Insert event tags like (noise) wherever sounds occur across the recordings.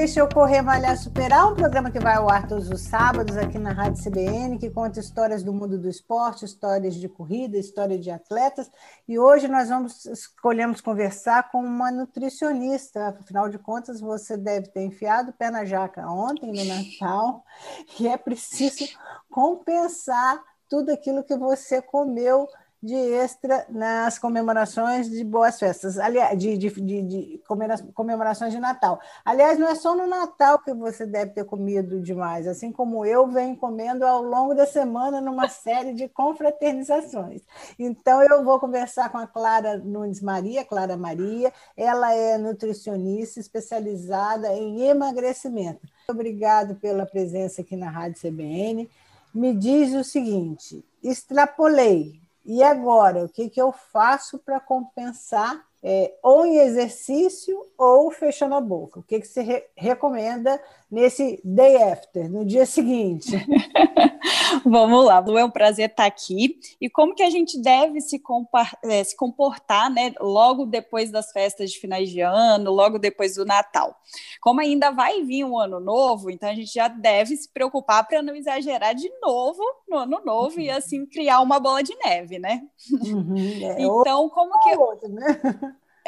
Este é o Correr Malhar Superar, um programa que vai ao ar todos os sábados aqui na Rádio CBN, que conta histórias do mundo do esporte, histórias de corrida, história de atletas. E hoje nós vamos escolhemos conversar com uma nutricionista. Afinal de contas, você deve ter enfiado o pé na jaca ontem, no Natal, (laughs) e é preciso compensar tudo aquilo que você comeu de extra nas comemorações de boas festas, aliás, de, de, de, de, comemorações de Natal. Aliás, não é só no Natal que você deve ter comido demais, assim como eu venho comendo ao longo da semana numa (laughs) série de confraternizações. Então, eu vou conversar com a Clara Nunes Maria, Clara Maria, ela é nutricionista especializada em emagrecimento. Obrigado pela presença aqui na Rádio CBN. Me diz o seguinte: extrapolei e agora, o que, que eu faço para compensar é, ou em exercício ou fechando a boca? O que, que você re recomenda nesse day after, no dia seguinte? (laughs) Vamos lá, é um prazer estar aqui. E como que a gente deve se, é, se comportar né, logo depois das festas de finais de ano, logo depois do Natal? Como ainda vai vir um ano novo, então a gente já deve se preocupar para não exagerar de novo no ano novo uhum. e assim criar uma bola de neve, né? Uhum, é. (laughs) Então, como que. Outro, né?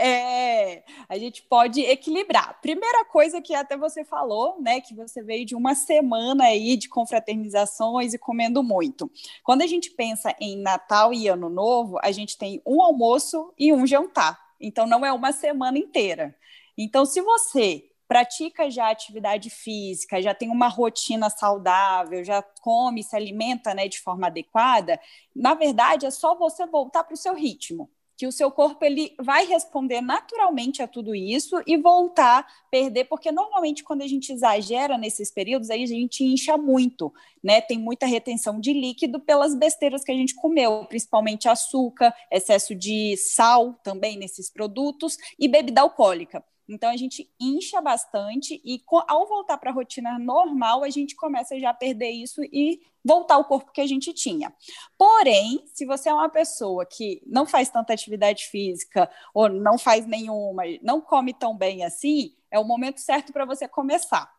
É, a gente pode equilibrar. Primeira coisa que até você falou, né, que você veio de uma semana aí de confraternizações e comendo muito. Quando a gente pensa em Natal e Ano Novo, a gente tem um almoço e um jantar. Então não é uma semana inteira. Então se você pratica já atividade física, já tem uma rotina saudável, já come, se alimenta, né, de forma adequada, na verdade é só você voltar para o seu ritmo que o seu corpo ele vai responder naturalmente a tudo isso e voltar a perder, porque normalmente quando a gente exagera nesses períodos, aí a gente incha muito, né? Tem muita retenção de líquido pelas besteiras que a gente comeu, principalmente açúcar, excesso de sal também nesses produtos e bebida alcoólica. Então a gente incha bastante e ao voltar para a rotina normal, a gente começa já a perder isso e voltar ao corpo que a gente tinha. Porém, se você é uma pessoa que não faz tanta atividade física ou não faz nenhuma, não come tão bem assim, é o momento certo para você começar.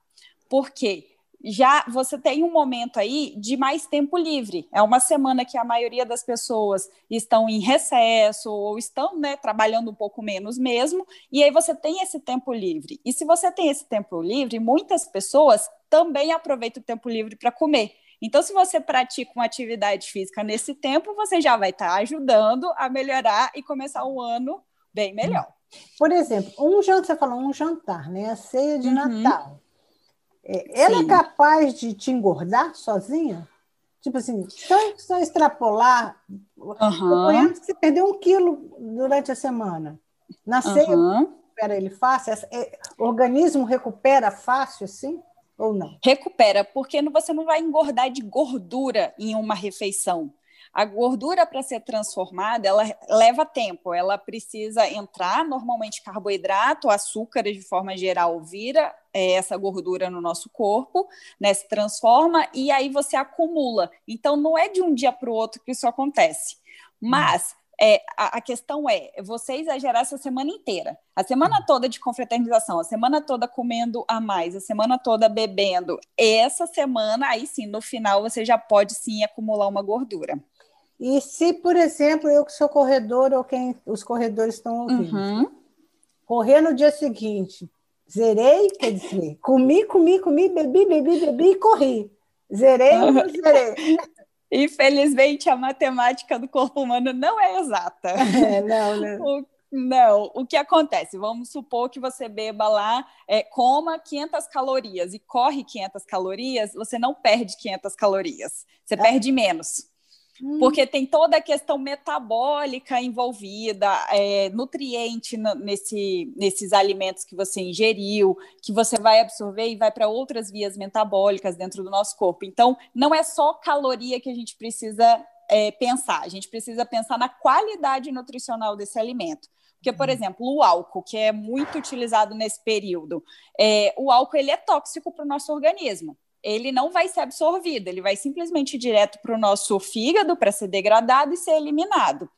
Por quê? Já você tem um momento aí de mais tempo livre. É uma semana que a maioria das pessoas estão em recesso ou estão né, trabalhando um pouco menos mesmo, e aí você tem esse tempo livre. E se você tem esse tempo livre, muitas pessoas também aproveitam o tempo livre para comer. Então, se você pratica uma atividade física nesse tempo, você já vai estar tá ajudando a melhorar e começar o ano bem melhor. Por exemplo, um jantar, você falou um jantar, né? A ceia de uhum. Natal. É, ela é Sim. é capaz de te engordar sozinha? Tipo assim, só, só extrapolar. Uhum. que você perdeu um quilo durante a semana. Na ceia, uhum. recupera ele fácil? É, o organismo recupera fácil assim? Ou não? Recupera, porque você não vai engordar de gordura em uma refeição. A gordura para ser transformada, ela leva tempo, ela precisa entrar, normalmente carboidrato, açúcar de forma geral vira é, essa gordura no nosso corpo, né, se transforma e aí você acumula. Então não é de um dia para o outro que isso acontece. Mas é, a, a, questão é você exagerar essa semana inteira. A semana toda de confraternização, a semana toda comendo a mais, a semana toda bebendo. Essa semana, aí sim, no final, você já pode sim acumular uma gordura. E se, por exemplo, eu que sou corredor ou quem os corredores estão ouvindo, uhum. correr no dia seguinte, zerei, quer dizer, comi, comi, comi, bebi, bebi, bebi e corri. Zerei ou não zerei? (laughs) Infelizmente, a matemática do corpo humano não é exata. É, não, né? (laughs) O, não, o que acontece? Vamos supor que você beba lá, é, coma 500 calorias e corre 500 calorias, você não perde 500 calorias, você é. perde menos. Hum. Porque tem toda a questão metabólica envolvida, é, nutriente nesse, nesses alimentos que você ingeriu, que você vai absorver e vai para outras vias metabólicas dentro do nosso corpo. Então, não é só caloria que a gente precisa é, pensar, a gente precisa pensar na qualidade nutricional desse alimento. Porque, por uhum. exemplo, o álcool, que é muito utilizado nesse período, é, o álcool ele é tóxico para o nosso organismo. Ele não vai ser absorvido, ele vai simplesmente direto para o nosso fígado para ser degradado e ser eliminado.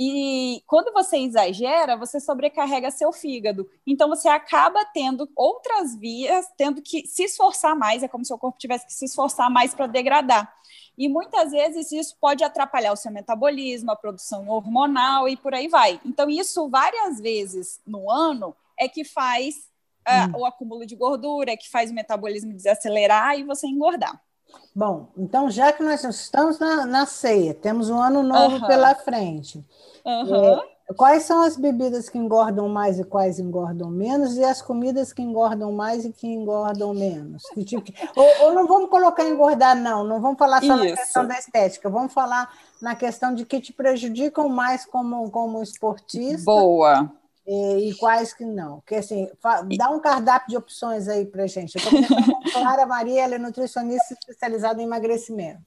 E quando você exagera, você sobrecarrega seu fígado. Então você acaba tendo outras vias, tendo que se esforçar mais, é como se o corpo tivesse que se esforçar mais para degradar. E muitas vezes isso pode atrapalhar o seu metabolismo, a produção hormonal e por aí vai. Então, isso várias vezes no ano é que faz uh, hum. o acúmulo de gordura, é que faz o metabolismo desacelerar e você engordar. Bom, então já que nós estamos na, na ceia, temos um ano novo uhum. pela frente. Uhum. É, quais são as bebidas que engordam mais e quais engordam menos, e as comidas que engordam mais e que engordam menos? Que tipo, (laughs) ou, ou, não vamos colocar engordar, não, não vamos falar só Isso. na questão da estética, vamos falar na questão de que te prejudicam mais como, como esportista. Boa. E, e quais que não. Porque assim, dá um cardápio de opções aí para gente. Eu estou com Clara Maria, ela é nutricionista especializada em emagrecimento.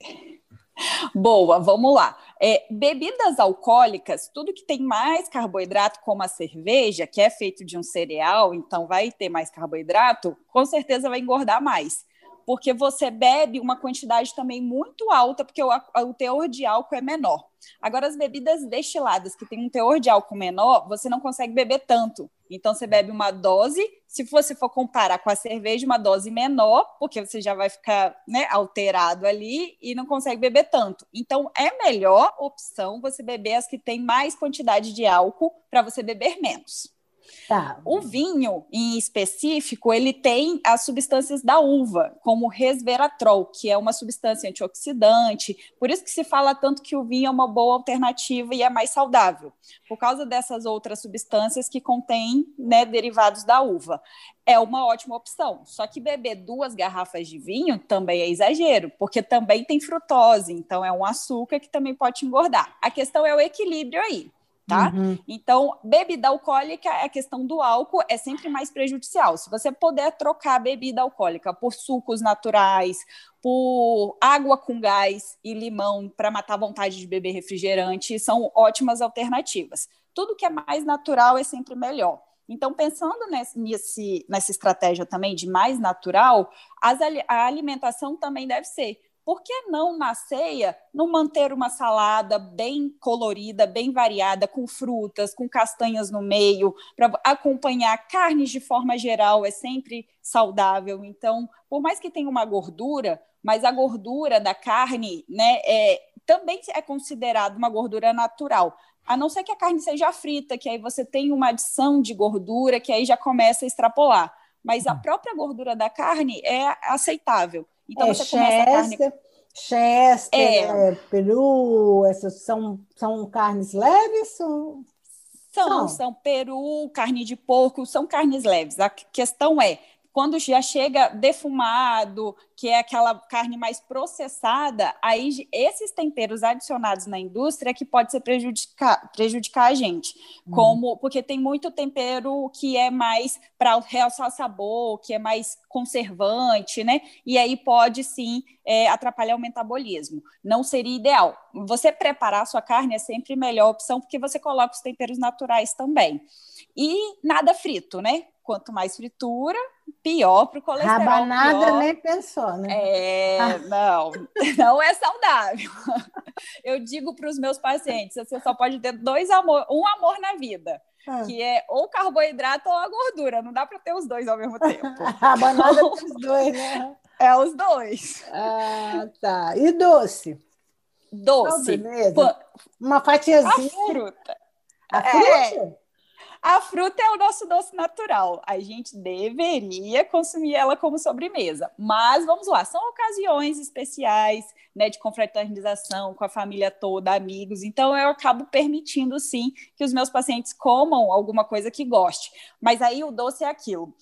Boa, vamos lá. É, bebidas alcoólicas, tudo que tem mais carboidrato, como a cerveja, que é feito de um cereal, então vai ter mais carboidrato, com certeza vai engordar mais porque você bebe uma quantidade também muito alta, porque o, o, teor de álcool é menor. Agora, as bebidas destiladas, que tem um teor de álcool menor, você não consegue beber tanto. Então, você bebe uma dose, se você for comparar com a cerveja, uma dose menor, porque você já vai ficar né, alterado ali e não consegue beber tanto. Então, é melhor opção você beber as que têm mais quantidade de álcool para você beber menos. Tá. O vinho, em específico, ele tem as substâncias da uva, como resveratrol, que é uma substância antioxidante. Por isso que se fala tanto que o vinho é uma boa alternativa e é mais saudável, por causa dessas outras substâncias que contêm né, derivados da uva. É uma ótima opção. Só que beber duas garrafas de vinho também é exagero, porque também tem frutose, então é um açúcar que também pode engordar. A questão é o equilíbrio aí tá? Uhum. Então, bebida alcoólica, a questão do álcool é sempre mais prejudicial. Se você puder trocar a bebida alcoólica por sucos naturais, por água com gás e limão para matar a vontade de beber refrigerante, são ótimas alternativas. Tudo que é mais natural é sempre melhor. Então, pensando nesse, nesse, nessa estratégia também de mais natural, as, a alimentação também deve ser por que não na ceia não manter uma salada bem colorida, bem variada, com frutas, com castanhas no meio, para acompanhar carnes de forma geral é sempre saudável. Então, por mais que tenha uma gordura, mas a gordura da carne, né, é, também é considerada uma gordura natural. A não ser que a carne seja frita, que aí você tem uma adição de gordura que aí já começa a extrapolar. Mas a hum. própria gordura da carne é aceitável. Então é, você começa Chester, a carne. Chester, é. peru, essas são, são carnes leves? São, são, são peru, carne de porco, são carnes leves. A questão é, quando já chega defumado, que é aquela carne mais processada, aí esses temperos adicionados na indústria é que pode ser prejudicar, prejudicar a gente. Uhum. Como porque tem muito tempero que é mais para realçar sabor, que é mais conservante, né? E aí pode sim é, atrapalhar o metabolismo. Não seria ideal. Você preparar a sua carne é sempre a melhor opção, porque você coloca os temperos naturais também. E nada frito, né? Quanto mais fritura, pior para o colesterol. Rabanada pior. nem pensou, né? É, ah. não, (laughs) não é saudável. (laughs) Eu digo para os meus pacientes, você só pode ter dois amor, um amor na vida. Ah. Que é ou carboidrato ou a gordura, não dá para ter os dois ao mesmo (laughs) tempo. Rabanada então, os dois, né? É os dois. Ah, tá. E doce? Doce. Oh, Uma fatiazinha. A fruta. A fruta? É. A fruta é o nosso doce natural. A gente deveria consumir ela como sobremesa. Mas vamos lá, são ocasiões especiais, né, de confraternização com a família toda, amigos. Então eu acabo permitindo sim que os meus pacientes comam alguma coisa que goste. Mas aí o doce é aquilo.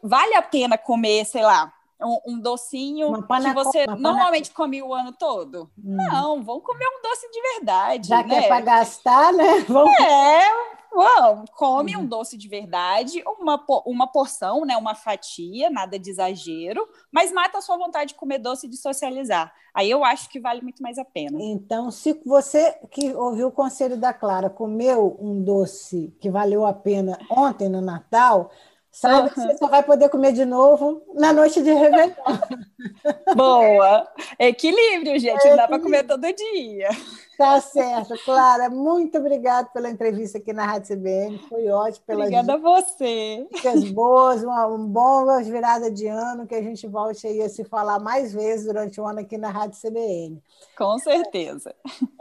Vale a pena comer, sei lá, um, um docinho que você normalmente come o ano todo? Hum. Não, vamos comer um doce de verdade. Já né? que é para gastar, né? (laughs) Vamos... É, Uau, come um doce de verdade, uma, uma porção, né, uma fatia, nada de exagero, mas mata a sua vontade de comer doce e de socializar. Aí eu acho que vale muito mais a pena. Então, se você que ouviu o conselho da Clara comeu um doce que valeu a pena ontem no Natal, Saiba que você só vai poder comer de novo na noite de Réveillon. (laughs) Boa! Equilíbrio, gente, não dá para comer todo dia. Tá certo, Clara. Muito obrigada pela entrevista aqui na Rádio CBN. Foi ótimo. Pelas obrigada a você. Dicas boas, uma, um bom virada de ano, que a gente volte aí a se falar mais vezes durante o ano aqui na Rádio CBN. Com certeza.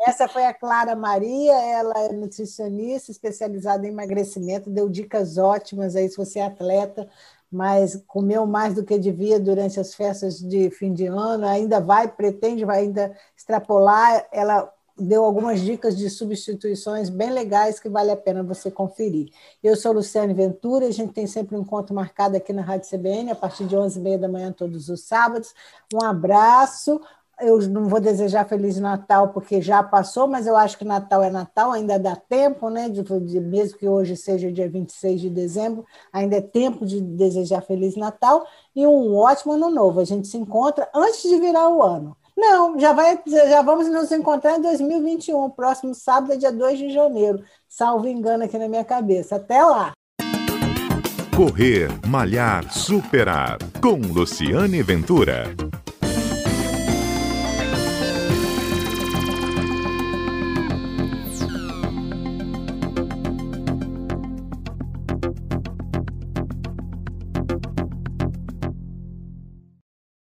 Essa foi a Clara Maria, ela é nutricionista especializada em emagrecimento, deu dicas ótimas aí se você é atleta mas comeu mais do que devia durante as festas de fim de ano, ainda vai, pretende, vai ainda extrapolar. Ela deu algumas dicas de substituições bem legais que vale a pena você conferir. Eu sou Luciane Ventura, a gente tem sempre um encontro marcado aqui na Rádio CBN, a partir de 11h30 da manhã, todos os sábados. Um abraço. Eu não vou desejar Feliz Natal porque já passou, mas eu acho que Natal é Natal, ainda dá tempo, né? De, de, mesmo que hoje seja dia 26 de dezembro, ainda é tempo de desejar Feliz Natal e um ótimo ano novo. A gente se encontra antes de virar o ano. Não, já, vai, já vamos nos encontrar em 2021, próximo sábado, dia 2 de janeiro. Salvo engano aqui na minha cabeça. Até lá! Correr, Malhar, Superar, com Luciane Ventura.